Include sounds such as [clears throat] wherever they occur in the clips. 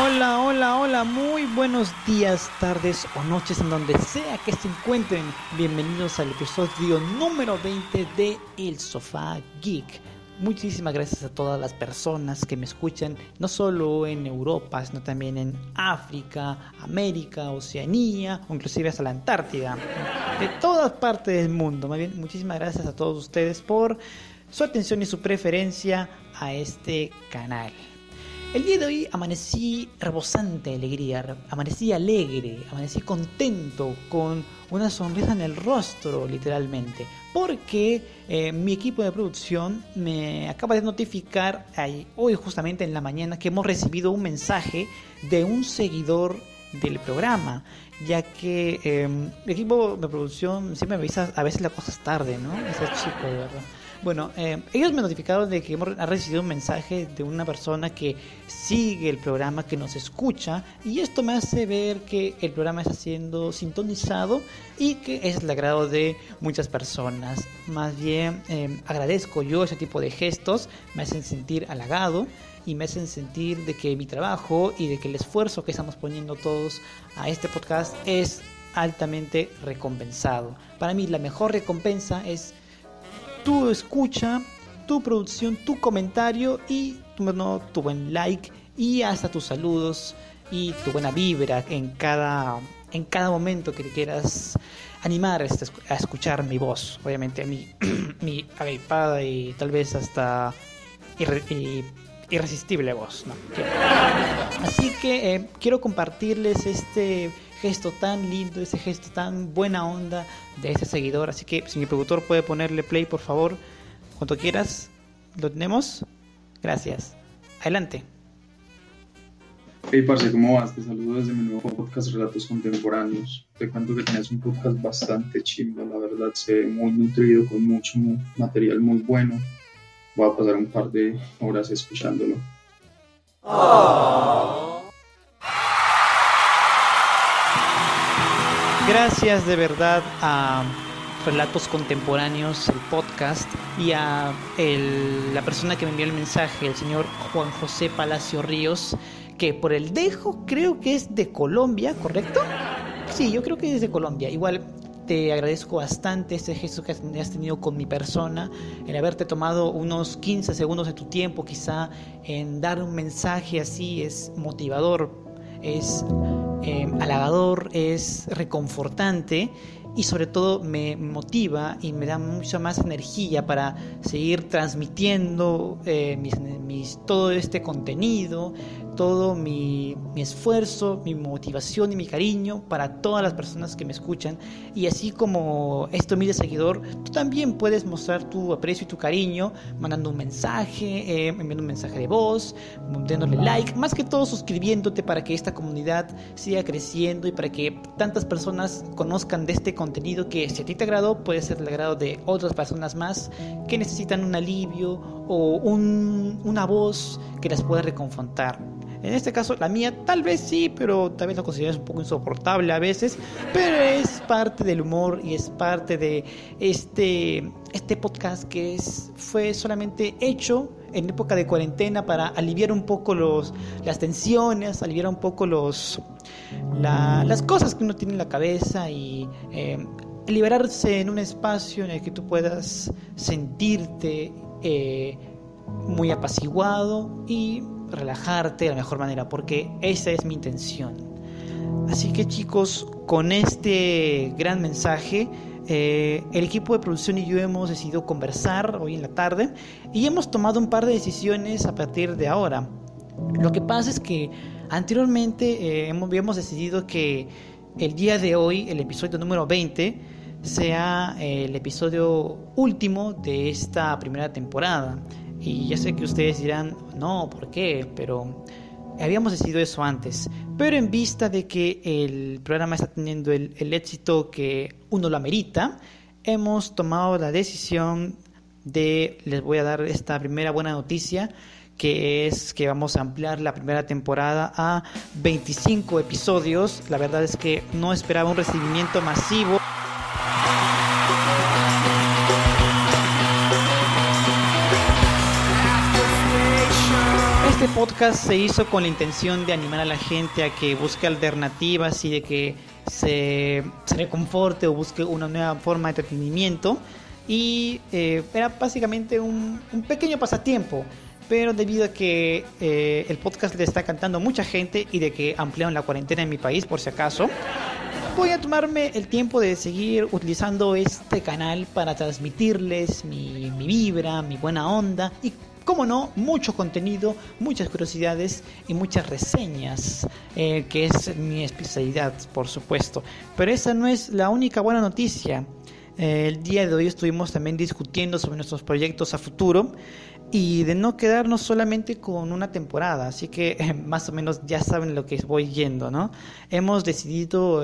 Hola, hola, hola, muy buenos días, tardes o noches en donde sea que se encuentren. Bienvenidos al episodio número 20 de El Sofá Geek. Muchísimas gracias a todas las personas que me escuchan, no solo en Europa, sino también en África, América, Oceanía o inclusive hasta la Antártida. De todas partes del mundo. Más bien, muchísimas gracias a todos ustedes por su atención y su preferencia a este canal. El día de hoy amanecí rebosante de alegría, amanecí alegre, amanecí contento, con una sonrisa en el rostro, literalmente, porque eh, mi equipo de producción me acaba de notificar hoy justamente en la mañana que hemos recibido un mensaje de un seguidor del programa, ya que eh, el equipo de producción siempre me avisa a veces las cosas tarde, ¿no? Ese chico, de verdad. Bueno, eh, ellos me notificaron de que hemos recibido un mensaje de una persona que sigue el programa, que nos escucha, y esto me hace ver que el programa está siendo sintonizado y que es el agrado de muchas personas. Más bien, eh, agradezco yo ese tipo de gestos, me hacen sentir halagado y me hacen sentir de que mi trabajo y de que el esfuerzo que estamos poniendo todos a este podcast es altamente recompensado. Para mí la mejor recompensa es tu escucha, tu producción, tu comentario y tu, tu buen like y hasta tus saludos y tu buena vibra en cada, en cada momento que te quieras animar este, a escuchar mi voz, obviamente mi, [clears throat] mi agripada y tal vez hasta irresistible voz. Así que eh, quiero compartirles este gesto tan lindo, ese gesto tan buena onda de ese seguidor. Así que si mi productor puede ponerle play, por favor, cuando quieras, lo tenemos. Gracias. Adelante. Hey, parce, ¿cómo vas? Te saludo desde mi nuevo podcast Relatos Contemporáneos. Te cuento que tienes un podcast bastante chimbo, la verdad, se ve muy nutrido, con mucho material muy bueno. Voy a pasar un par de horas escuchándolo. Gracias de verdad a Relatos Contemporáneos, el podcast, y a la persona que me envió el mensaje, el señor Juan José Palacio Ríos, que por el dejo creo que es de Colombia, ¿correcto? Sí, yo creo que es de Colombia. Igual te agradezco bastante este gesto que has tenido con mi persona, en haberte tomado unos 15 segundos de tu tiempo quizá en dar un mensaje así, es motivador, es eh, halagador, es reconfortante y sobre todo me motiva y me da mucha más energía para seguir transmitiendo eh, todo este contenido, todo mi, esfuerzo, mi motivación y mi cariño para todas las personas que me escuchan. Y así como esto mide seguidor, tú también puedes mostrar tu aprecio y tu cariño mandando un mensaje, eh, enviando un mensaje de voz, dándole like, más que todo suscribiéndote para que esta comunidad siga creciendo y para que tantas personas conozcan de este contenido que si a ti te agradó puede ser el agrado de otras personas más que necesitan un alivio o una voz que las pueda reconfortar. En este caso, la mía tal vez sí, pero vez lo consideras un poco insoportable a veces. Pero es parte del humor y es parte de este, este podcast que es, fue solamente hecho en época de cuarentena para aliviar un poco los, las tensiones, aliviar un poco los, las cosas que uno tiene en la cabeza y eh, liberarse en un espacio en el que tú puedas sentirte eh, muy apaciguado y relajarte de la mejor manera, porque esa es mi intención. Así que chicos, con este gran mensaje, eh, el equipo de producción y yo hemos decidido conversar hoy en la tarde y hemos tomado un par de decisiones a partir de ahora. Lo que pasa es que anteriormente eh, decidido que el día de hoy, el episodio número 20, sea el episodio último de esta primera temporada. Y ya sé que ustedes dirán, no, ¿por qué? Pero habíamos decidido eso antes. Pero en vista de que el programa está teniendo el, éxito que uno lo amerita, hemos tomado la decisión de, les voy a dar esta primera buena noticia, que es que vamos a ampliar la primera temporada a 25 episodios. La verdad es que no esperaba un recibimiento masivo. Este podcast se hizo con la intención de animar a la gente a que busque alternativas y de que se, se reconforte o busque una nueva forma de entretenimiento. Y eh, era básicamente un, un pequeño pasatiempo pero debido a que eh, el podcast le está cantando mucha gente y de que ampliaron la cuarentena en mi país, por si acaso, voy a tomarme el tiempo de seguir utilizando este canal para transmitirles mi, mi vibra, mi buena onda y, como no, mucho contenido, muchas curiosidades y muchas reseñas, eh, que es mi especialidad, por supuesto. Pero esa no es la única buena noticia. Eh, el día de hoy estuvimos también discutiendo sobre nuestros proyectos a futuro y de no quedarnos solamente con una temporada. Así que [laughs] más o menos ya saben lo que voy yendo, ¿no? Hemos decidido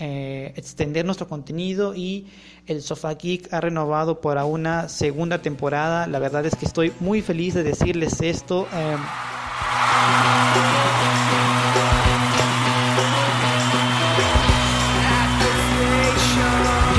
eh, extender nuestro contenido y el Sofá Geek ha renovado para una segunda temporada. La verdad es que estoy muy feliz de decirles esto. Eh,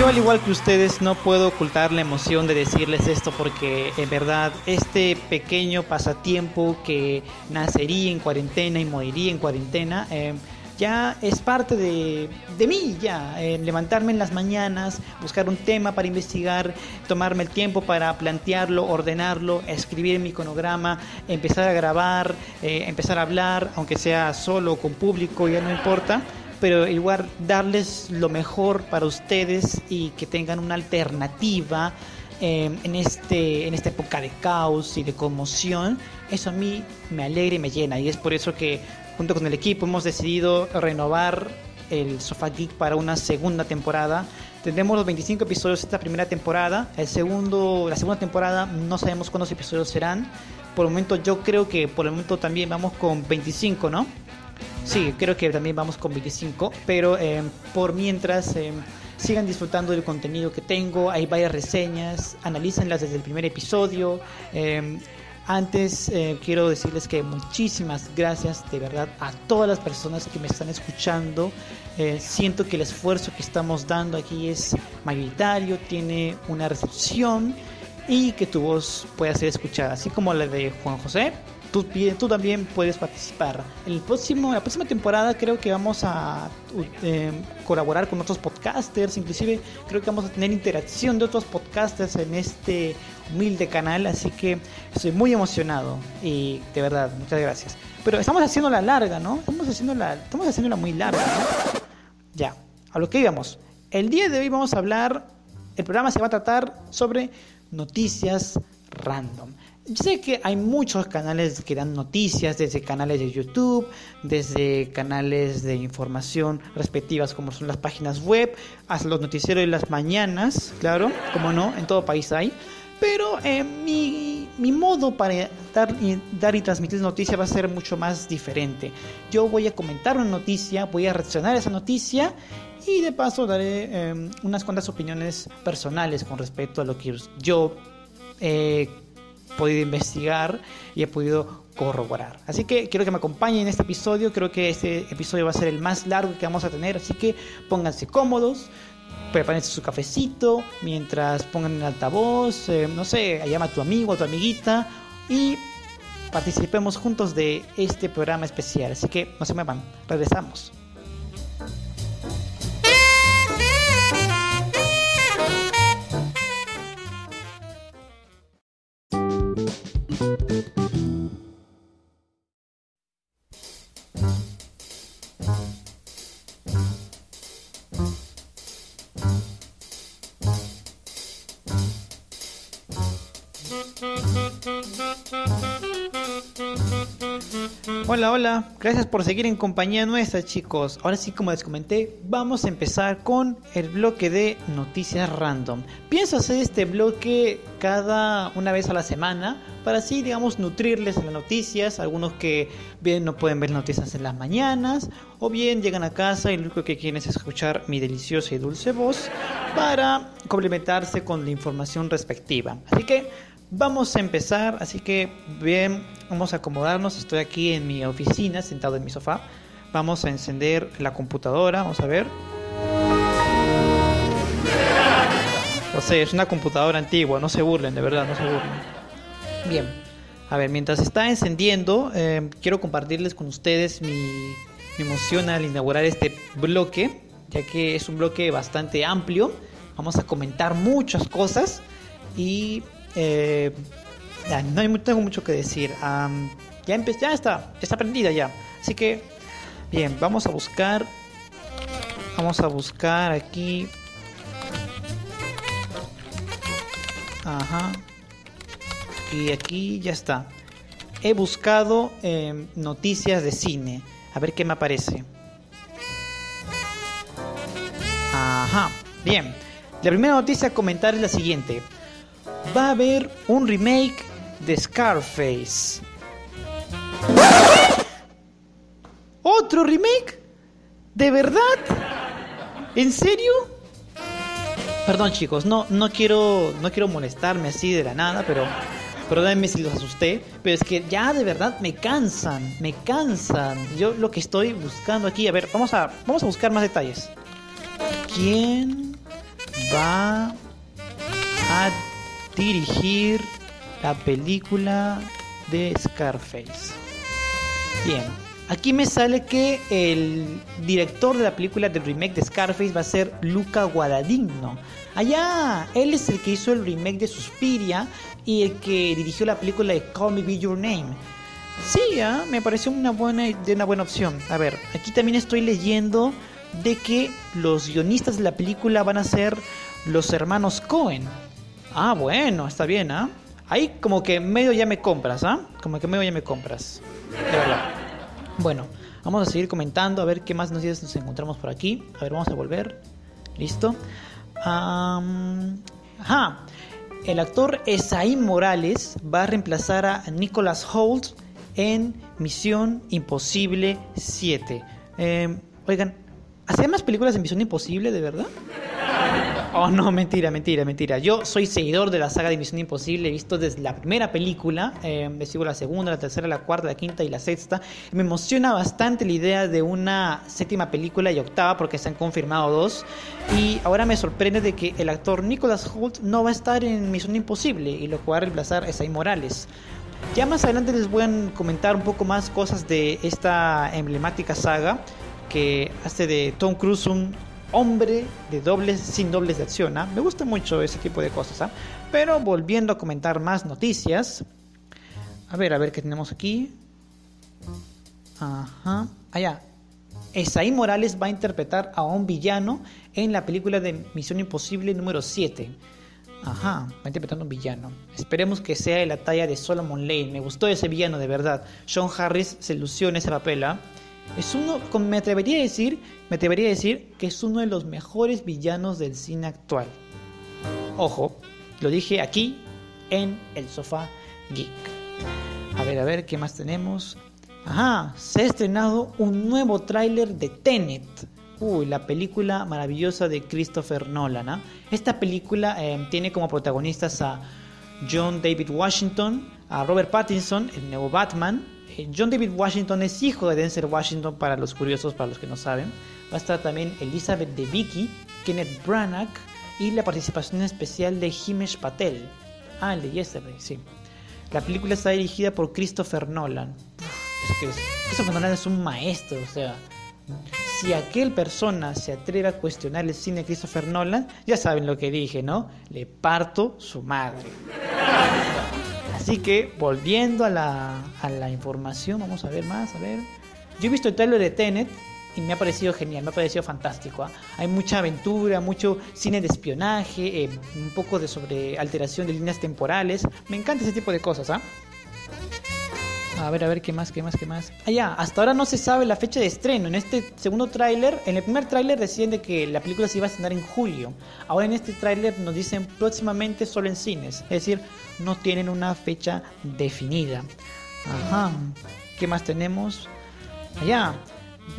Yo al igual que ustedes no puedo ocultar la emoción de decirles esto porque en verdad este pequeño pasatiempo que nacería en cuarentena y moriría en cuarentena eh, ya es parte de, de mí, ya levantarme en las mañanas, buscar un tema para investigar, tomarme el tiempo para plantearlo, ordenarlo, escribir mi iconograma, empezar a grabar, eh, empezar a hablar, aunque sea solo con público, ya no importa pero igual darles lo mejor para ustedes y que tengan una alternativa eh, en, este, en esta época de caos y de conmoción, eso a mí me alegra y me llena. Y es por eso que junto con el equipo hemos decidido renovar el Sofá Geek para una segunda temporada. Tendremos los 25 episodios de esta primera temporada. El segundo, la segunda temporada no sabemos cuántos episodios serán. Por el momento yo creo que por el momento también vamos con 25, ¿no? Sí, creo que también vamos con 25, pero eh, por mientras eh, sigan disfrutando del contenido que tengo, hay varias reseñas, analícenlas desde el primer episodio. Eh, antes quiero decirles que muchísimas gracias de verdad a todas las personas que me están escuchando. siento que el esfuerzo que estamos dando aquí es mayoritario, tiene una recepción y que tu voz pueda ser escuchada, así como la de Juan José tú, tú también puedes participar. El próximo, la próxima temporada creo que vamos a eh, colaborar con otros podcasters, inclusive creo que vamos a tener interacción de otros podcasters en este humilde canal, así que estoy muy emocionado y de verdad, muchas gracias. Pero estamos haciendo la larga, ¿no? Estamos haciendo la, estamos haciéndola muy larga, ¿no? Ya, a lo que íbamos. El día de hoy vamos a hablar, el programa se va a tratar sobre noticias random. Yo sé que hay muchos canales que dan noticias, desde canales de YouTube, desde canales de información respectivas como son las páginas web, hasta los noticieros de las mañanas, claro, como no, en todo país hay. Pero eh, mi, modo para dar y, transmitir noticias va a ser mucho más diferente. Yo voy a comentar una noticia, voy a reaccionar a esa noticia y de paso daré eh, unas cuantas opiniones personales con respecto a lo que yo eh, podido investigar y he podido corroborar. Así que quiero que me acompañen en este episodio. Creo que este episodio va a ser el más largo que vamos a tener. Así que pónganse cómodos, prepárense su cafecito mientras pongan el altavoz, eh, no sé, llama a tu amigo, a tu amiguita y participemos juntos de este programa especial. Así que no se muevan, regresamos. Hola, hola, gracias por seguir en compañía nuestra chicos. Ahora sí, como les comenté, vamos a empezar con el bloque de noticias random. Pienso hacer este bloque cada una vez a la semana para así, digamos, nutrirles las noticias. Algunos que bien no pueden ver noticias en las mañanas o bien llegan a casa y lo único que quieren es escuchar mi deliciosa y dulce voz para complementarse con la información respectiva. Así que vamos a empezar, así que bien, vamos a acomodarnos. Estoy aquí en mi oficina, sentado en mi sofá. Vamos a encender la computadora, vamos a ver. O sea, es una computadora antigua, no se burlen, de verdad, no se burlen. Bien, a ver, mientras está encendiendo, eh, quiero compartirles con ustedes mi, mi emoción al inaugurar este bloque, ya que es un bloque bastante amplio. Vamos a comentar muchas cosas y eh, no tengo mucho que decir. ya, ya está, está prendida ya. Así que, bien, vamos a buscar. Vamos a buscar aquí. Ajá. Y aquí ya está. He buscado em, noticias de cine. A ver qué me aparece. Ajá. Bien. La primera noticia a comentar es la siguiente va a haber un remake de Scarface. ¿Otro remake? ¿De verdad? ¿En serio? Perdón chicos, no, no quiero, no quiero molestarme así de la nada, pero perdónenme si los asusté, pero es que ya de verdad me cansan, me cansan. Yo lo que estoy buscando aquí, a ver, vamos a, vamos a buscar más detalles. ¿Quién va a dirigir la película de Scarface. Bien, aquí me sale que el director de la película del remake de Scarface va a ser Luca Guadagnino. Allá, él es el que hizo el remake de Suspiria y el que dirigió la película de Call Me Be Your Name. Sí, ¿ah? me pareció una buena, una buena opción. A ver, aquí también estoy leyendo de que los guionistas de la película van a ser los hermanos Cohen. Ah, bueno, está bien, ¿ah? Ahí como que medio ya me compras, ¿ah? Como que medio ya me compras. Bueno, vamos a seguir comentando a ver qué más noticias nos encontramos por aquí. A ver, vamos a volver. Listo. ajá. El actor Esaín Morales va a reemplazar a Nicholas Holt en Misión Imposible 7. Eh, oigan, ¿hacían más películas de Misión Imposible, de verdad? Oh, no, mentira, mentira, mentira. Yo soy seguidor de la saga de Misión Imposible, he visto desde la primera película, eh, me sigo la segunda, la tercera, la cuarta, la quinta y la sexta. Me emociona bastante la idea de una séptima película y octava porque se han confirmado dos. Y ahora me sorprende de que el actor Nicholas Holt no va a estar en Misión Imposible y lo que va a reemplazar es Ay Morales. Ya más adelante les voy a comentar un poco más cosas de esta emblemática saga que hace de Tom Cruise un hombre de dobles sin dobles de acción. ¿ah? Me gusta mucho ese tipo de cosas. ¿ah? Pero volviendo a comentar más noticias. A ver, a ver qué tenemos aquí. Ajá. Allá. Esaí Morales va a interpretar a un villano en la película de Misión Imposible número 7. Ajá, va interpretando un villano. Esperemos que sea de la talla de Solomon Lane. Me gustó ese villano de verdad. Sean Harris se lució en ese papel. ¿ah? Es uno, me atrevería a decir, me atrevería a decir que es uno de los mejores villanos del cine actual. Ojo, lo dije aquí en el sofá geek. A ver, a ver, ¿qué más tenemos? Ajá, se ha estrenado un nuevo tráiler de Tenet. Uy, la película maravillosa de Christopher Nolan. ¿ah? Esta película eh, tiene como protagonistas a John David Washington, a Robert Pattinson, el nuevo Batman, John David Washington es hijo de Denzel Washington para los curiosos, para los que no saben. Va a estar también Elizabeth de Vicky, Kenneth Branagh y la participación especial de Himesh Patel. Ah, el de Yesterday, sí. La película está dirigida por Christopher Nolan. es que Christopher Nolan es un maestro, o sea, si aquel persona se atreve a cuestionar el cine de Christopher Nolan, ya saben lo que dije, ¿no? Le parto su madre. Así que volviendo a la, información, vamos a ver más, a ver. Yo he visto el trailer de Tenet y me ha parecido genial, me ha parecido fantástico. ¿ah? Hay mucha aventura, mucho cine de espionaje, eh, un poco de sobre alteración de líneas temporales. Me encanta ese tipo de cosas, ¿ah? A ver, a ver, ¿qué más, qué más, qué más? Ah, hasta ahora no se sabe la fecha de estreno. En este segundo tráiler, en el primer tráiler decían de que la película se iba a estrenar en julio. Ahora en este tráiler nos dicen próximamente solo en cines. Es decir, no tienen una fecha definida. Ajá. ¿Qué más tenemos? Allá.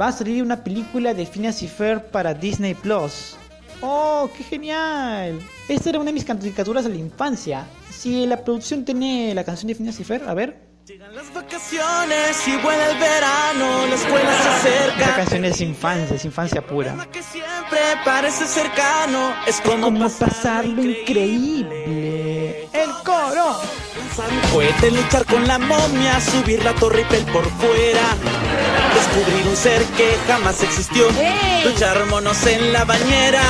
Va a salir una película de Phineas y Fer para Disney Plus. ¡Oh, qué genial! Esta era una de mis caricaturas de la infancia. Si la producción tiene la canción de Phineas y Fer, a ver. Llegan las vacaciones y vuela el verano, la escuela se acerca. Esta canción es infancia, es infancia pura. que siempre parece cercano, es como, Como pasar lo increíble. ¡El coro! Puede luchar con la momia, subir la torre Eiffel por fuera, descubrir un ser que jamás existió, ¡Ey! luchar monos en la bañera.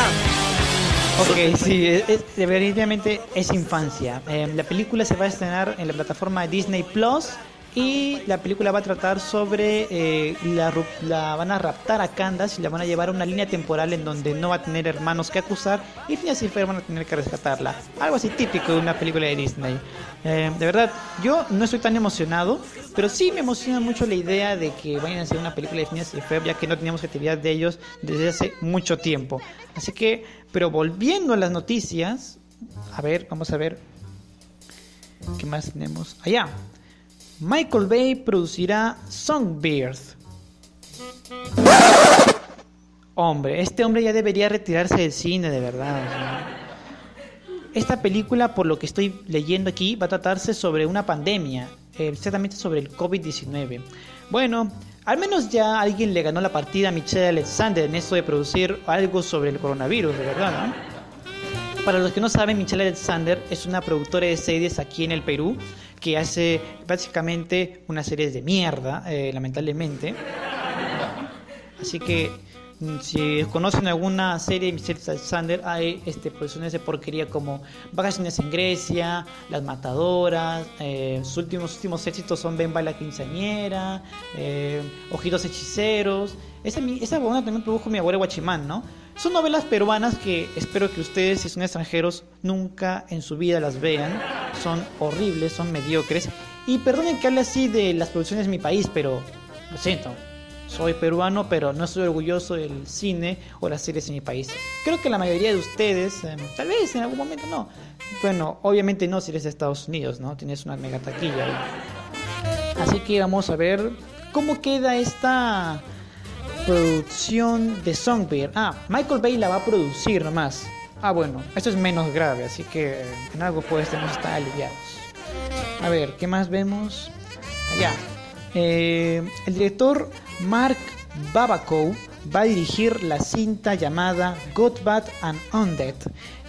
Ok, sí, es, es- definitivamente es infancia. Eh, la película se va a estrenar en la plataforma Disney Plus y la película va a tratar sobre eh, la, la van a raptar a Candace y la van a llevar a una línea temporal en donde no va a tener hermanos que acusar y Phineas y Ferb van a tener que rescatarla. Algo así típico de una película de Disney. Eh, de verdad, yo no estoy tan emocionado, pero sí me emociona mucho la idea de que vayan a hacer una película de Phineas y Ferb ya que no teníamos actividad de ellos desde hace mucho tiempo. Así que, pero volviendo a las noticias, a ver, vamos a ver qué más tenemos allá. Michael Bay producirá Songbird. Hombre, este hombre ya debería retirarse del cine, de verdad. Esta película, por lo que estoy leyendo aquí, va a tratarse sobre una pandemia, eh, exactamente sobre el COVID-19. Bueno, al menos ya alguien le ganó la partida a Michelle Alexander en esto de producir algo sobre el coronavirus, de verdad. Para los que no saben, Michelle Alexander es una productora de series aquí en el Perú que hace básicamente unas series de mierda, eh, lamentablemente. Así que mm, si conocen alguna serie de Michelle Alexander, hay este, producciones de porquería como Vacaciones en Grecia, Las Matadoras, eh, sus últimos, últimos éxitos son Bemba la quinceañera, eh, Ojitos Hechiceros. Esa, esa también produjo mi abuelo Guachimán, ¿no? Son novelas peruanas que espero que ustedes, si son extranjeros, nunca en su vida las vean. Son horribles, son mediocres. Y perdonen que hable así de las producciones de mi país, pero lo siento. Soy peruano, pero no estoy orgulloso del cine o las series en mi país. Creo que la mayoría de ustedes, eh, tal vez en algún momento no. Bueno, obviamente no si eres de Estados Unidos, ¿no? Tienes una mega taquilla ahí. Así que vamos a ver cómo queda esta producción de Songbird. Ah, Michael Bay la va a producir nomás. Ah, bueno, esto es menos grave, así que eh, en algo pues tenemos estar aliviados. A ver, ¿qué más vemos? Allá. Eh, el director Mark Babacow va a dirigir la cinta llamada Good, Bad and Undead.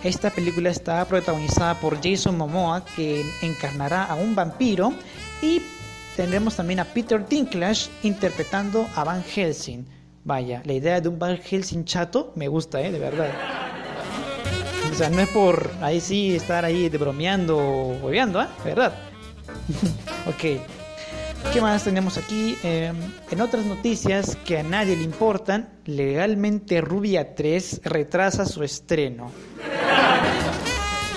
Esta película está protagonizada por Jason Momoa, que encarnará a un vampiro, y tendremos también a Peter Dinklage interpretando a Van Helsing. Vaya, la idea de un Van Helsing chato me gusta, ¿eh? De verdad. O sea, no es por ahí sí estar ahí de bromeando o hueveando, ¿eh? Verdad. [laughs] ok. ¿Qué más tenemos aquí? Eh, en otras noticias que a nadie le importan, legalmente Rubia 3 retrasa su estreno.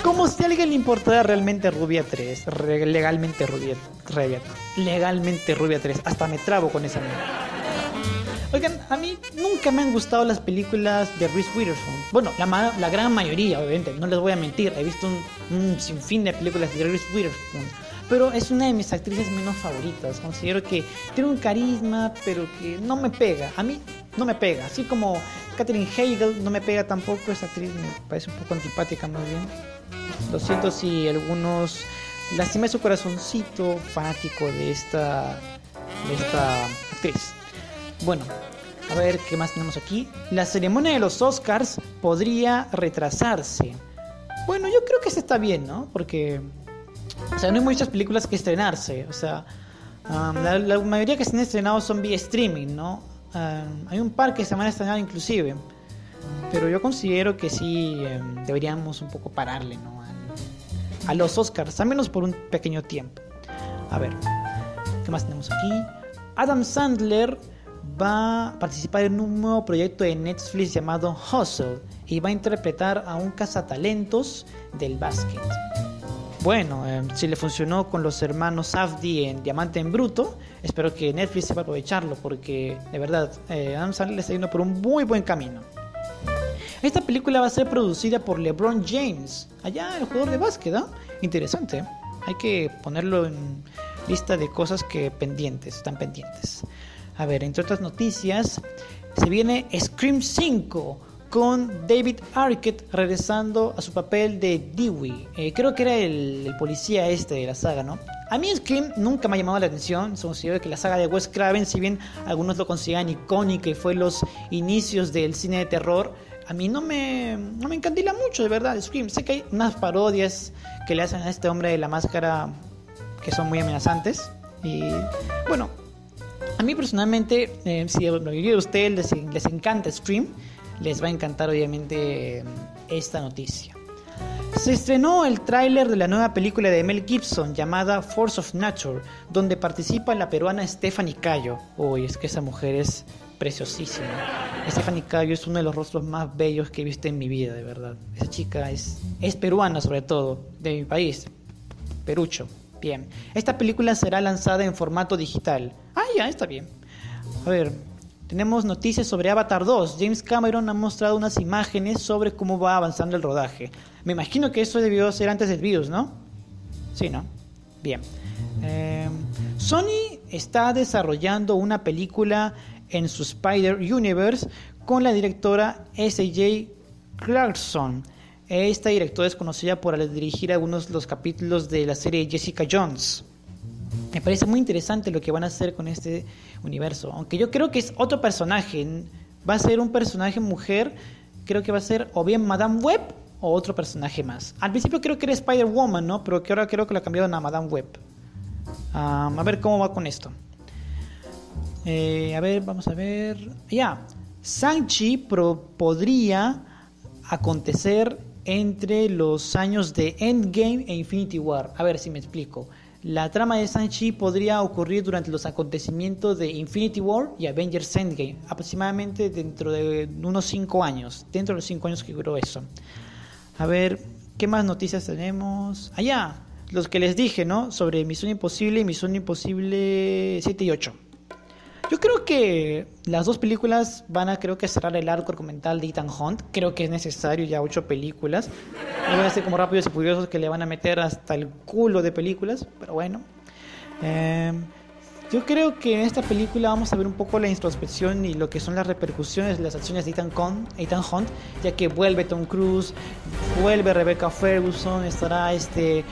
Como si a alguien le importara realmente Rubia 3. Re- legalmente Rubia, Rubia- Legalmente Rubia 3. Hasta me trabo con esa mierda. Oigan, a mí nunca me han gustado las películas de Reese Witherspoon. Bueno, la, ma- la gran mayoría, obviamente, no les voy a mentir. He visto un, un sinfín de películas de Reese Witherspoon. Pero es una de mis actrices menos favoritas. Considero que tiene un carisma, pero que no me pega. A mí no me pega. Así como Katherine Heigl no me pega tampoco. Esa actriz me parece un poco antipática más bien. Lo siento si algunos lastimé su corazoncito fanático de esta, de esta actriz. Bueno, a ver qué más tenemos aquí. La ceremonia de los Oscars podría retrasarse. Bueno, yo creo que eso está bien, ¿no? Porque, o sea, no hay muchas películas que estrenarse. O sea, um, la, mayoría que se han estrenado son vía streaming, ¿no? Um, hay un par que se van a estrenar inclusive. Pero yo considero que sí um, deberíamos un poco pararle, ¿no? Al- a los Oscars, al menos por un pequeño tiempo. A ver, ¿qué más tenemos aquí? Adam Sandler va a participar en un nuevo proyecto de Netflix llamado Hustle y va a interpretar a un cazatalentos del básquet. Bueno, eh, si le funcionó con los hermanos Safdie en Diamante en Bruto, espero que Netflix sepa aprovecharlo porque de verdad eh, Adam Sandler está yendo por un muy buen camino. Esta película va a ser producida por LeBron James, allá el jugador de básquet, ¿ah? Interesante. Hay que ponerlo en lista de cosas que pendientes, están pendientes. A ver, entre otras noticias, se viene Scream 5 con David Arquette regresando a su papel de Dewey. Eh, creo que era el, policía este de la saga, ¿no? A mí Scream nunca me ha llamado la atención, considero que la saga de Wes Craven, si bien algunos lo consideran icónica y fue los inicios del cine de terror, a mí no me, no me encandila mucho, de verdad, Scream. Sé que hay unas parodias que le hacen a este hombre de la máscara que son muy amenazantes. Y bueno, a mí personalmente, eh, si a ustedes les, les encanta Scream, les va a encantar obviamente esta noticia. Se estrenó el tráiler de la nueva película de Mel Gibson llamada Force of Nature, donde participa la peruana Stephanie Cayo. Uy, es que esa mujer es preciosísima. Stephanie Cayo es uno de los rostros más bellos que he visto en mi vida, de verdad. Esa chica es, es peruana sobre todo, de mi país, Perucho. Esta película será lanzada en formato digital. Ah, ya, está bien. A ver, tenemos noticias sobre Avatar 2. James Cameron ha mostrado unas imágenes sobre cómo va avanzando el rodaje. Me imagino que eso debió ser antes del virus, ¿no? Sí, ¿no? Bien. Eh, Sony está desarrollando una película en su Spider Universe con la directora S.J. Clarkson. Esta directora es conocida por dirigir algunos de los capítulos de la serie Jessica Jones. Me parece muy interesante lo que van a hacer con este universo. Aunque yo creo que es otro personaje. Va a ser un personaje mujer. Creo que va a ser o bien Madame Web o otro personaje más. Al principio creo que era Spider-Woman, ¿no? Pero que ahora creo que lo cambiaron a Madame Web. a ver cómo va con esto. Eh, a ver, vamos a ver. Ya. Sanchi podría acontecer entre los años de Endgame e Infinity War. A ver si me explico. La trama de Shang-Chi podría ocurrir durante los acontecimientos de Infinity War y Avengers Endgame, aproximadamente dentro de unos 5 años, dentro de los 5 años que duró eso. A ver, ¿qué más noticias tenemos? Allá, los que les dije, ¿no? Sobre Misión Imposible y Misión Imposible 7 y 8. Yo creo que las dos películas van a creo que cerrar el arco argumental de Ethan Hunt. Creo que es necesario ya ocho películas. No voy a ser como rápidos y furiosos que le van a meter hasta el culo de películas, pero bueno. Eh, yo creo que en esta película vamos a ver un poco la introspección y lo que son las repercusiones de las acciones de Ethan, Ethan Hunt, ya que vuelve Tom Cruise, vuelve Rebecca Ferguson, estará este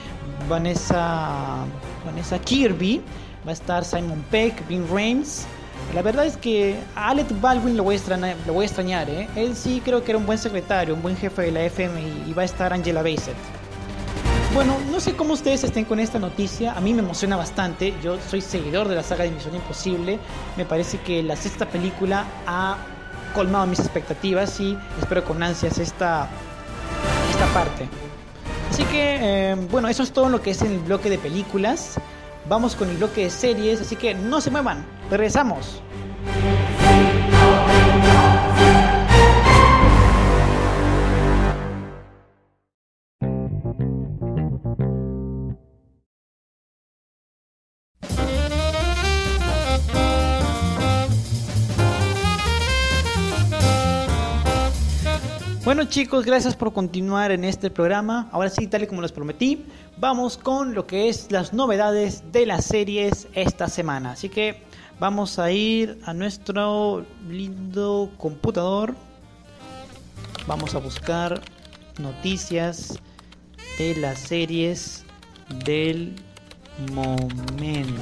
Vanessa, Vanessa Kirby, va a estar Simon Peck, Vin Rames, la verdad es que a Alec Baldwin lo voy a extrañar, ¿eh? Él sí creo que era un buen secretario, un buen jefe de la FM y, va a estar Angela Bassett. Bueno, no sé cómo ustedes estén con esta noticia, a mí me emociona bastante, yo soy seguidor de la saga de Misión Imposible, me parece que la sexta película ha colmado mis expectativas y espero con ansias esta, esta parte. Así que, eh, bueno, eso es todo lo que es el bloque de películas. Vamos con el bloque de series, así que no se muevan, regresamos. Bueno chicos, gracias por continuar en este programa. Ahora sí, tal y como les prometí, vamos con lo que es las novedades de las series esta semana. Así que vamos a ir a nuestro lindo computador. Vamos a buscar noticias de las series del momento.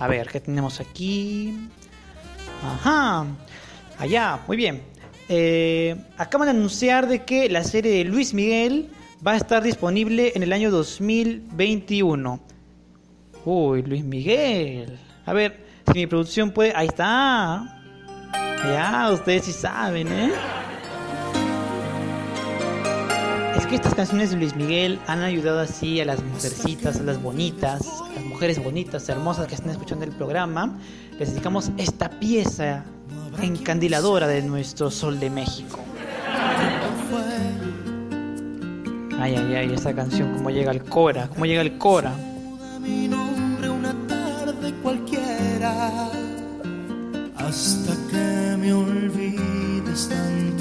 A ver, ¿qué tenemos aquí? Ajá. Allá, muy bien. Eh, acaban de anunciar de que la serie de Luis Miguel va a estar disponible en el año 2021. Uy, Luis Miguel. A ver, si mi producción puede... Ahí está. Ya, ustedes sí saben, ¿eh? Es que estas canciones de Luis Miguel han ayudado así a las mujercitas, a las bonitas, a las mujeres bonitas, hermosas que están escuchando el programa. Les dedicamos esta pieza encandiladora de nuestro sol de México. Ay, ay, ay, esa canción, cómo llega el Cora, cómo llega el Cora.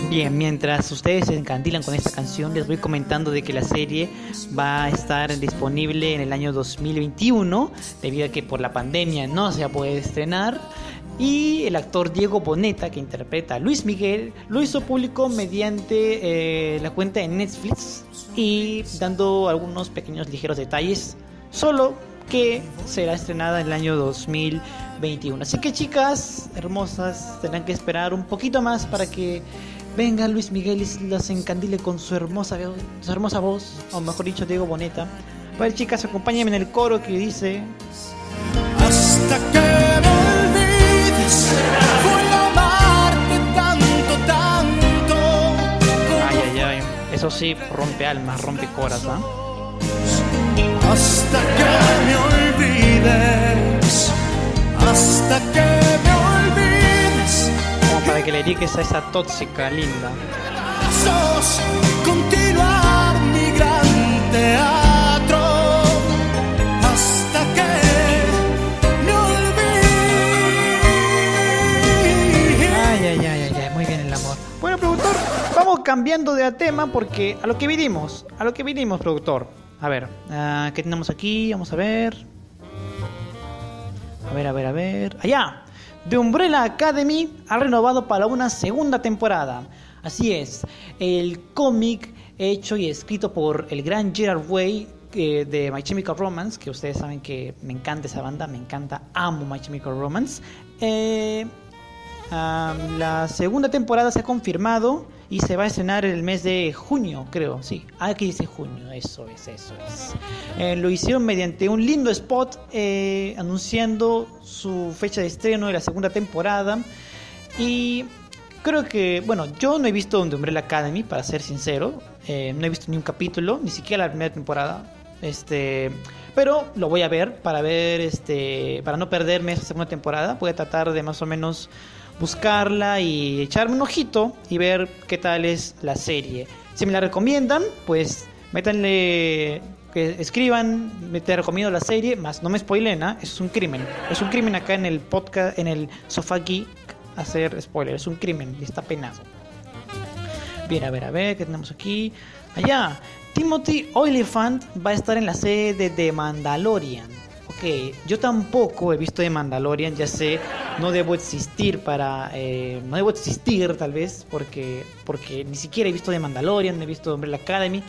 Bien, mientras ustedes se encandilan con esta canción, les voy comentando de que la serie va a estar disponible en el año 2021, debido a que por la pandemia no se puede estrenar. Y el actor Diego Boneta, que interpreta a Luis Miguel, lo hizo público mediante eh, la cuenta de Netflix y dando algunos pequeños ligeros detalles, solo que será estrenada en el año 2021. Así que chicas hermosas, tendrán que esperar un poquito más para que venga Luis Miguel y las encandile con su hermosa, su hermosa voz, o mejor dicho, Diego Boneta. Ver chicas, acompáñenme en el coro que dice... Hasta que Ay, ay, ay. Eso sí, rompe almas, rompe corazón. Hasta que me olvides, hasta que me olvides. Como para que le dediques a esa tóxica linda. Sos continuar mi cambiando de tema porque a lo que vinimos, a lo que vinimos, productor. A ver, ah, ¿qué tenemos aquí? Vamos a ver. A ver, a ver, a ver. Allá. The Umbrella Academy ha renovado para una segunda temporada. Así es, el cómic hecho y escrito por el gran Gerard Way eh, de My Chemical Romance, que ustedes saben que me encanta esa banda, me encanta, amo My Chemical Romance. Eh, ah, la segunda temporada se ha confirmado y se va a estrenar el mes de junio, creo, sí. Aquí dice junio, eso es, eso es. Eh, lo hicieron mediante un lindo spot eh, anunciando su fecha de estreno de la segunda temporada. Y creo que, bueno, yo no he visto The Umbrella Academy, para ser sincero. Eh, no he visto ni un capítulo, ni siquiera la primera temporada. Este, pero lo voy a ver para ver, este, para no perderme esa segunda temporada. Voy a tratar de más o menos buscarla y echarme un ojito y ver qué tal es la serie. Si me la recomiendan, pues métanle que escriban, te recomiendo la serie, más no me spoilen, eso es un crimen. Es un crimen acá en el podcast, en el Sofá Geek, hacer spoiler, es un crimen y está penado. Bien, a ver, a ver, ¿qué tenemos aquí? Allá, Timothy Olyphant va a estar en la serie de The Mandalorian. Ok, yo tampoco he visto The Mandalorian, ya sé, no debo existir para... eh, no debo existir tal vez, porque, porque ni siquiera he visto The Mandalorian, he visto Umbrella Academy.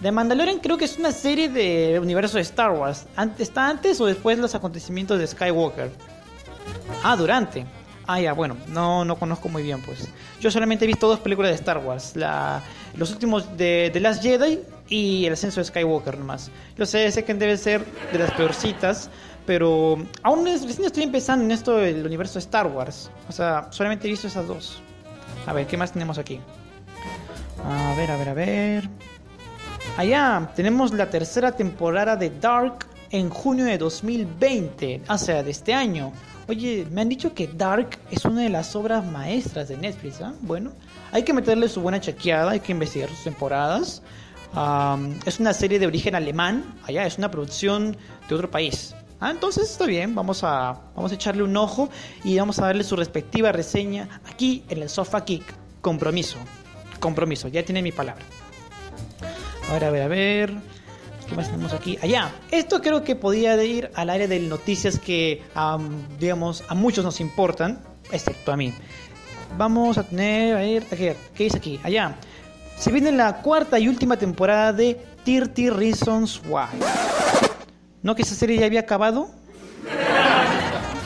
The Mandalorian creo que es una serie de universo de Star Wars. Ante- ¿Está antes o después de los acontecimientos de Skywalker? Ah, durante. Ah, ya, bueno, no, no conozco muy bien, pues. Yo solamente he visto dos películas de Star Wars. La, los últimos de The Last Jedi y El Ascenso de Skywalker nomás. Yo sé, sé que debe ser de las peorcitas, pero aún recién estoy empezando en esto del universo de Star Wars. O sea, solamente he visto esas dos. A ver, ¿qué más tenemos aquí? A ver, a ver, a ver. Allá tenemos la tercera temporada de Dark en junio de 2020, o sea, de este año. Oye, me han dicho que Dark es una de las obras maestras de Netflix, ¿ah? Bueno, hay que meterle su buena chequeada, hay que investigar sus temporadas. Es una serie de origen alemán, allá es una producción de otro país. Ah, entonces está bien, vamos a, vamos a echarle un ojo y vamos a darle su respectiva reseña aquí en el Sofa Geek. Compromiso, compromiso, ya tiene mi palabra. A ver, a ver, a ver. ¿Qué más tenemos aquí? Allá. Esto creo que podía ir al área de noticias que, am, digamos, a muchos nos importan, excepto a mí. Vamos a tener, a ver, a ver, ¿qué dice aquí? Allá. Se viene la cuarta y última temporada de 30 Reasons Why. ¿No que esa serie ya había acabado?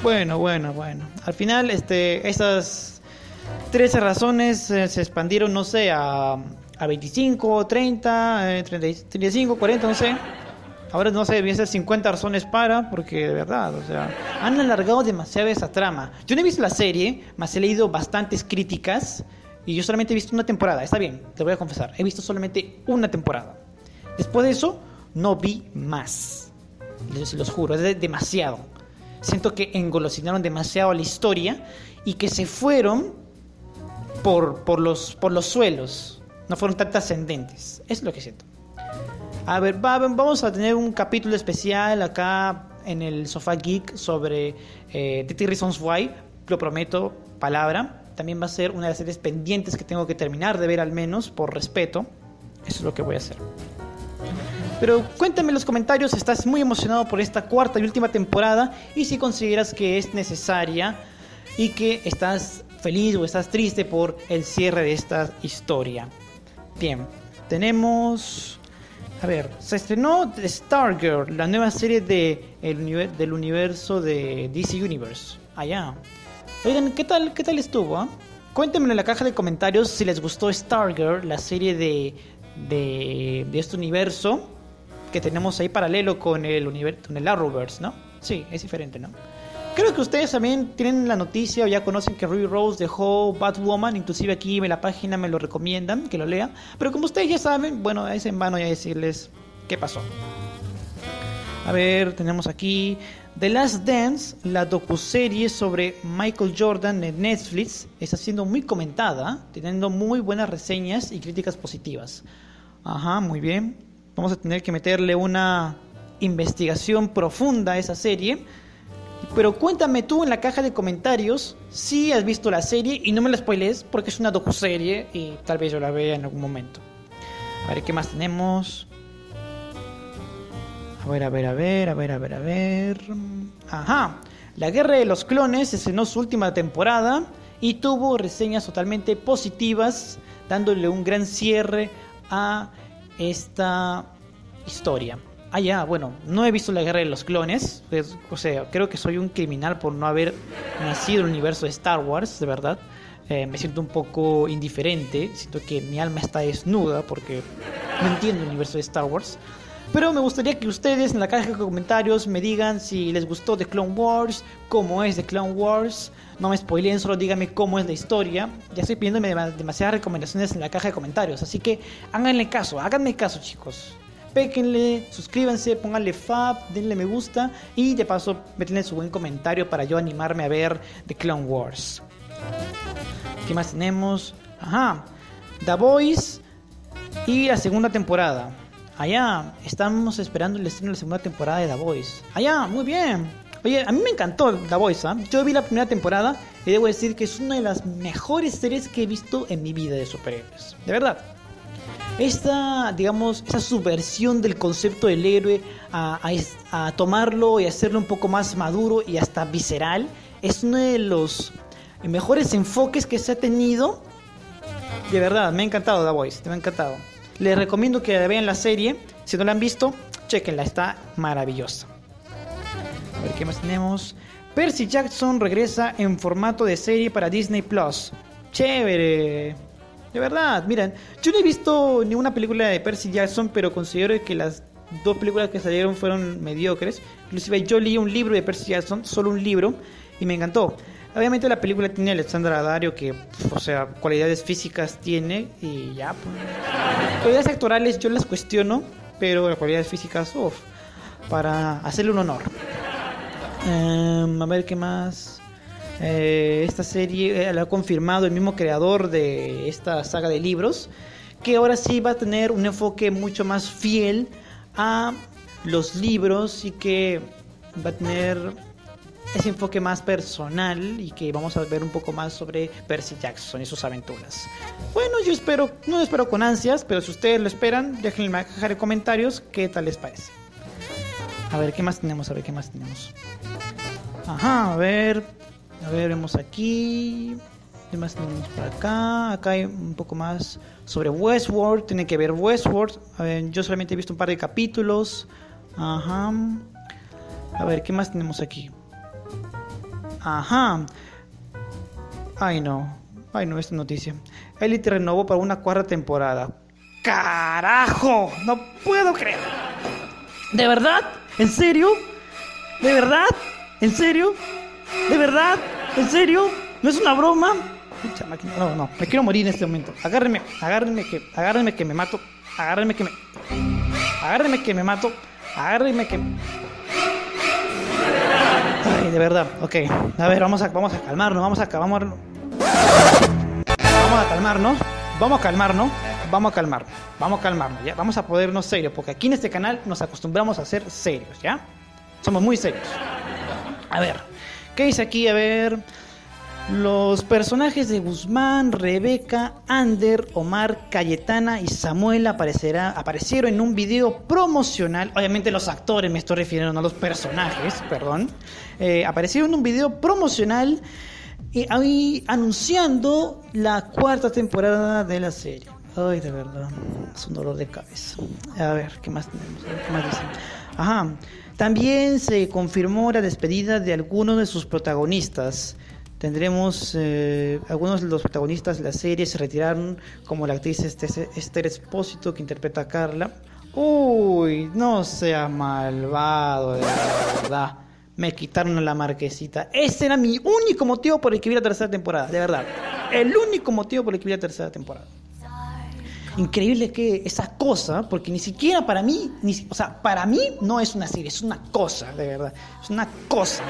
Bueno, bueno, bueno. Al final, este, esas 13 razones eh, se expandieron, no sé, a, a 25, 30, eh, 30, 35, 40, no sé. Ahora no sé, deben ser 50 razones para, porque de verdad, o sea, han alargado demasiado esa trama. Yo no he visto la serie, más he leído bastantes críticas y yo solamente he visto una temporada, está bien, te voy a confesar, he visto solamente una temporada. Después de eso, no vi más. Les los juro, es de- demasiado. Siento que engolosinaron demasiado la historia y que se fueron por, por, los, por los suelos. No fueron tan trascendentes. Es lo que siento. A ver, va- vamos a tener un capítulo especial acá en el Sofá Geek sobre eh, 30 Reasons Why. Lo prometo, palabra. También va a ser una de las series pendientes que tengo que terminar de ver al menos por respeto. Eso es lo que voy a hacer. Pero cuéntame en los comentarios si estás muy emocionado por esta cuarta y última temporada y si consideras que es necesaria y que estás feliz o estás triste por el cierre de esta historia. Bien, tenemos... A ver, se estrenó Stargirl, la nueva serie de el del universo de DC Universe. Allá. Oigan, ¿qué tal, qué tal estuvo? ah? Cuéntenme en la caja de comentarios si les gustó Stargirl, la serie de, de, este universo que tenemos ahí paralelo con el, univer- con el Arrowverse, ¿no? Sí, es diferente, ¿no? Creo que ustedes también tienen la noticia o ya conocen que Ruby Rose dejó Batwoman, inclusive aquí en la página me lo recomiendan, que lo lea. Pero como ustedes ya saben, bueno, es en vano ya decirles qué pasó. A ver, tenemos aquí The Last Dance, la docuserie sobre Michael Jordan en Netflix, está siendo muy comentada, teniendo muy buenas reseñas y críticas positivas. Ajá, muy bien. Vamos a tener que meterle una investigación profunda a esa serie. Pero cuéntame tú en la caja de comentarios si has visto la serie y no me la spoiles porque es una docuserie y tal vez yo la vea en algún momento. A ver, ¿qué más tenemos? A ver, a ver, a ver, a ver, a ver, a ver. Ajá. La Guerra de los Clones estrenó su última temporada y tuvo reseñas totalmente positivas, dándole un gran cierre a esta historia. Ah, ya, bueno, no he visto la Guerra de los Clones. o sea, creo que soy un criminal por no haber nacido en el universo de Star Wars, de verdad. Eh, me siento un poco indiferente. Siento que mi alma está desnuda porque no entiendo el universo de Star Wars. Pero me gustaría que ustedes en la caja de comentarios me digan si les gustó The Clone Wars, cómo es The Clone Wars. No me spoileen, solo díganme cómo es la historia. Ya estoy pidiéndome dema- demasiadas recomendaciones en la caja de comentarios. Así que háganle caso, háganme caso, chicos. Péquenle, suscríbanse, pónganle fab, denle me gusta y de paso métenle su buen comentario para yo animarme a ver The Clone Wars. ¿Qué más tenemos? Ajá, The Voice y la segunda temporada. Allá, estamos esperando el estreno de la segunda temporada de The Voice. Allá, muy bien. Oye, a mí me encantó The Voice. ¿ah? Yo vi la primera temporada y debo decir que es una de las mejores series que he visto en mi vida de superhéroes. De verdad. Esta, digamos, esa subversión del concepto del héroe a, a tomarlo y hacerlo un poco más maduro y hasta visceral es uno de los mejores enfoques que se ha tenido de verdad, me ha encantado The Voice, me ha encantado. Les recomiendo que vean la serie. Si no la han visto, chequenla, está maravillosa. A ver qué más tenemos. Percy Jackson regresa en formato de serie para Disney Plus. Chévere. De verdad, miren, yo no he visto ninguna película de Percy Jackson, pero considero que las dos películas que salieron fueron mediocres. Inclusive yo leí un libro de Percy Jackson, solo un libro, y me encantó. Obviamente la película tiene a Alexandra Daddario que, o sea, cualidades físicas tiene y ya, pues. Cualidades actorales yo las cuestiono, pero las cualidades físicas, uff, para hacerle un honor. Em, a ver qué más. Eh, esta serie eh, la ha confirmado el mismo creador de esta saga de libros, que ahora sí va a tener un enfoque mucho más fiel a los libros y que va a tener ese enfoque más personal y que vamos a ver un poco más sobre Percy Jackson y sus aventuras. Bueno, yo espero, no espero con ansias, pero si ustedes lo esperan, déjenme en comentarios qué tal les parece. A ver, ¿qué más tenemos? A ver, ¿qué más tenemos? Ajá, a ver. A ver, vemos aquí. ¿Qué más tenemos por acá? Acá hay un poco más sobre Westworld. Tiene que ver Westworld. A ver, yo solamente he visto un par de capítulos. Ajá. A ver, ¿qué más tenemos aquí? Ajá. Ay, no. Ay, no, esta noticia. Elite renovó para una cuarta temporada. ¡Carajo! No puedo creer. ¿De verdad? ¿En serio? ¿De verdad? ¿En serio? ¿De verdad? ¿En serio? ¿No es una broma? No, no, me quiero morir en este momento. Agárrenme, agárrenme que, agárrenme que me mato. Agárrenme que me. Agárrenme que me mato. Agárrenme que. Ay, de verdad. Ok. A ver, vamos a, vamos a calmarnos, vamos a, vamos vamos a calmarnos. Vamos a calmarnos. Vamos a calmarnos. Vamos a calmarnos, ¿ya? Vamos a ponernos serios, porque aquí en este canal nos acostumbramos a ser serios, ¿ya? Somos muy serios. A ver, ¿qué dice aquí? A ver. Los personajes de Guzmán, Rebeca, Ander, Omar, Cayetana y Samuel aparecerá, aparecieron en un video promocional. Obviamente los actores, me estoy refiriendo, a los personajes, perdón. Eh, aparecieron en un video promocional y ahí anunciando la cuarta temporada de la serie. Ay, de verdad, es un dolor de cabeza. A ver, ¿qué más tenemos? ¿Qué más dicen? Ajá. También se confirmó la despedida de algunos de sus protagonistas. Tendremos eh, algunos de los protagonistas de la serie se retiraron, como la actriz este- Esther Espósito que interpreta a Carla. Uy, no sea malvado, de verdad. Me quitaron a la marquesita. Ese era mi único motivo por el que vi la tercera temporada, de verdad. El único motivo por el que vi la tercera temporada. Increíble que esa cosa, porque ni siquiera para mí, ni, o sea, para mí no es una serie, es una cosa, de verdad, es una cosa.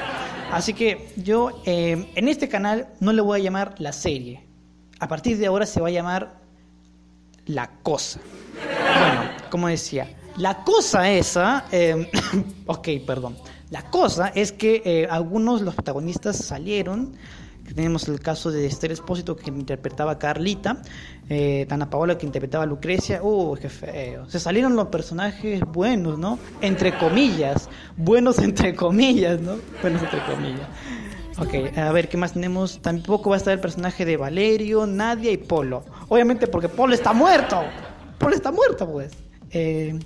Así que yo eh, en este canal no le voy a llamar la serie. A partir de ahora se va a llamar la cosa. Bueno, como decía, la cosa esa, eh, [coughs] ok, perdón, la cosa es que eh, algunos los protagonistas salieron. Tenemos el caso de Esther Espósito que interpretaba a Carlita, eh, Paola que interpretaba a Lucrecia. ¡Uh, qué feo! Se salieron los personajes buenos, ¿no? Entre comillas. Buenos entre comillas, ¿no? Buenos entre comillas. Ok, a ver, ¿qué más tenemos? Tampoco va a estar el personaje de Valerio, Nadia y Polo. Obviamente porque Polo está muerto. Polo está muerto, pues. Eh,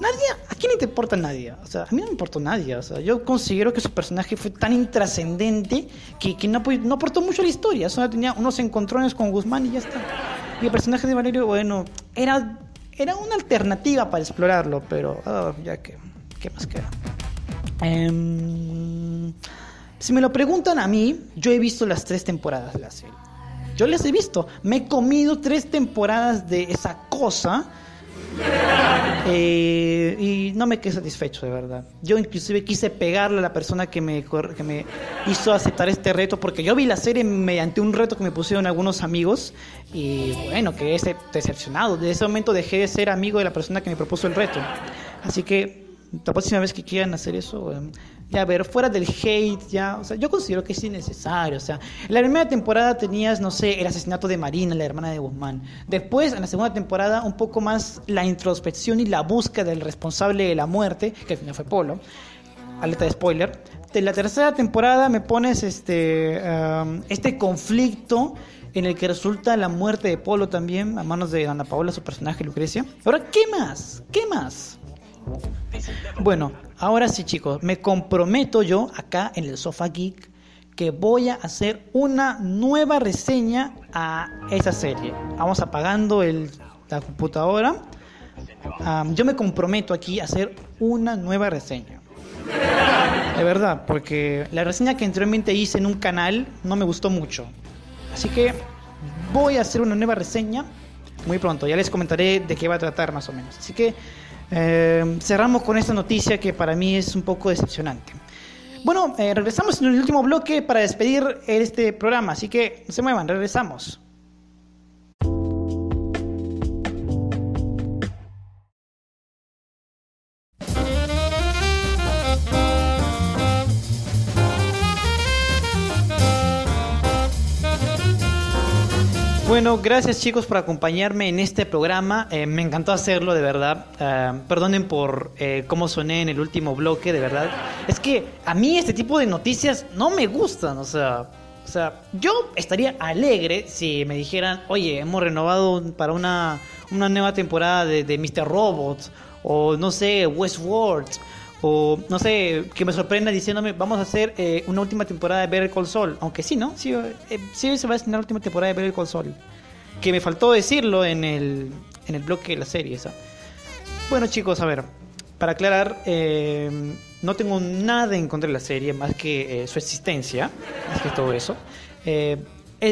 Nadia, ¿a quién te importa Nadia? O sea, a mí no me importó Nadia. O sea, yo considero que su personaje fue tan intrascendente que, que no, no aportó mucho a la historia. Solo tenía unos encontrones con Guzmán y ya está. Y el personaje de Valerio, bueno, era, era una alternativa para explorarlo, pero ah, ya que, ¿qué más queda? Em, si me lo preguntan a mí, yo he visto las tres temporadas de la serie. Yo las he visto. Me he comido tres temporadas de esa cosa. Eh, y no me quedé satisfecho, de verdad. Yo inclusive quise pegarle a la persona que me, que me hizo aceptar este reto, porque yo vi la serie mediante un reto que me pusieron algunos amigos, y bueno, quedé dece- decepcionado. Desde ese momento dejé de ser amigo de la persona que me propuso el reto. Así que la próxima vez que quieran hacer eso, eh, a ver, fuera del hate, ya, o sea, yo considero que es innecesario, o sea, en la primera temporada tenías, no sé, el asesinato de Marina, la hermana de Guzmán. Después, en la segunda temporada, un poco más la introspección y la búsqueda del responsable de la muerte, que al final fue Polo. Alerta de spoiler. De la tercera temporada me pones este, este conflicto en el que resulta la muerte de Polo también, a manos de Ana Paola, su personaje Lucrecia. Ahora, ¿qué más? ¿Qué más? Bueno, ahora sí chicos, me comprometo yo acá en el Sofa Geek que voy a hacer una nueva reseña a esa serie. Vamos apagando el, la computadora. Yo me comprometo aquí a hacer una nueva reseña. De verdad, porque la reseña que anteriormente hice en un canal no me gustó mucho. Así que voy a hacer una nueva reseña muy pronto. Ya les comentaré de qué va a tratar más o menos. Así que eh, cerramos con esta noticia que para mí es un poco decepcionante. Bueno, eh, regresamos en el último bloque para despedir este programa. Así que no se muevan, regresamos. Bueno, gracias chicos por acompañarme en este programa. Eh, me encantó hacerlo, de verdad. Eh, perdonen por eh, cómo soné en el último bloque, de verdad. Es que a mí este tipo de noticias no me gustan, o sea... O sea, yo estaría alegre si me dijeran, oye, hemos renovado para una, una nueva temporada de, de Mr. Robot, o no sé, Westworld, o no sé, que me sorprenda diciéndome, vamos a hacer eh, una última temporada de Better Call Saul. Aunque sí, ¿no? Sí, eh, sí se va a estrenar la última temporada de Better Call Saul. Que me faltó decirlo en el, en el bloque de la serie esa. Bueno chicos, a ver, para aclarar, eh, no tengo nada en contra de la serie más que eh, su existencia, más que todo eso. Eh,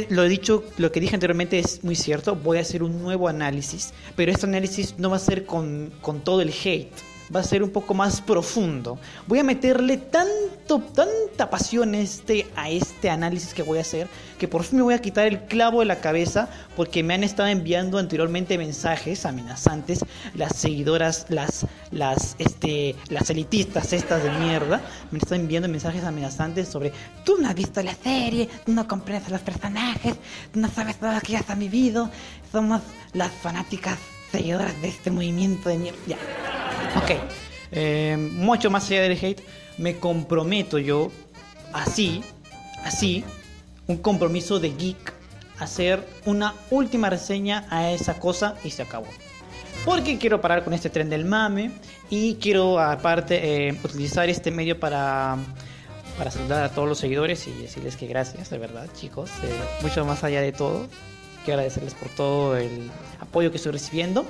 lo dicho, lo que dije anteriormente es muy cierto, voy a hacer un nuevo análisis, pero este análisis no va a ser con, con todo el hate, va a ser un poco más profundo. Voy a meterle tanto, tanta pasión este, a este análisis que voy a hacer, que por fin me voy a quitar el clavo de la cabeza porque me han estado enviando anteriormente mensajes amenazantes las seguidoras, las, las, este, las elitistas estas de mierda, me están enviando mensajes amenazantes sobre tú no has visto la serie, tú no comprendes a los personajes, tú no sabes todo lo que has vivido, somos las fanáticas seguidoras de este movimiento de mierda. Ya. Ok. Eh, mucho más allá del hate, me comprometo yo, así, así, un compromiso de geek hacer una última reseña a esa cosa y se acabó. Porque quiero parar con este tren del mame y quiero aparte eh, utilizar este medio para, para saludar a todos los seguidores y decirles que gracias, de verdad chicos, eh, mucho más allá de todo. Quiero agradecerles por todo el apoyo que estoy recibiendo.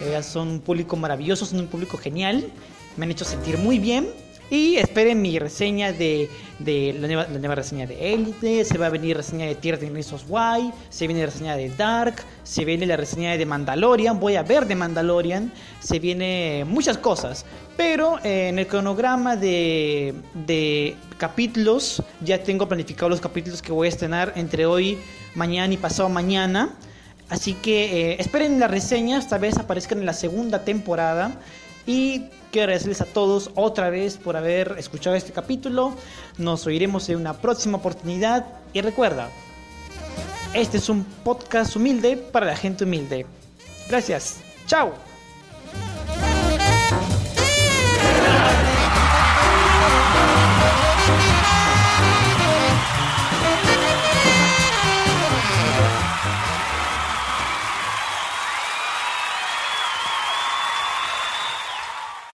Verdad, son un público maravilloso, son un público genial. Me han hecho sentir muy bien. Y esperen mi reseña de, de la, nueva, la nueva reseña de Elite. Se va a venir reseña de Tier de Reasons Why. Se viene reseña de Dark. Se viene la reseña de Mandalorian. Voy a ver de Mandalorian. Se viene muchas cosas. Pero eh, en el cronograma de, de capítulos ya tengo planificados los capítulos que voy a estrenar entre hoy, mañana y pasado mañana. Así que eh, esperen las reseñas, tal vez aparezcan en la segunda temporada. Y quiero agradecerles a todos otra vez por haber escuchado este capítulo. Nos oiremos en una próxima oportunidad. Y recuerda, este es un podcast humilde para la gente humilde. Gracias. Chao.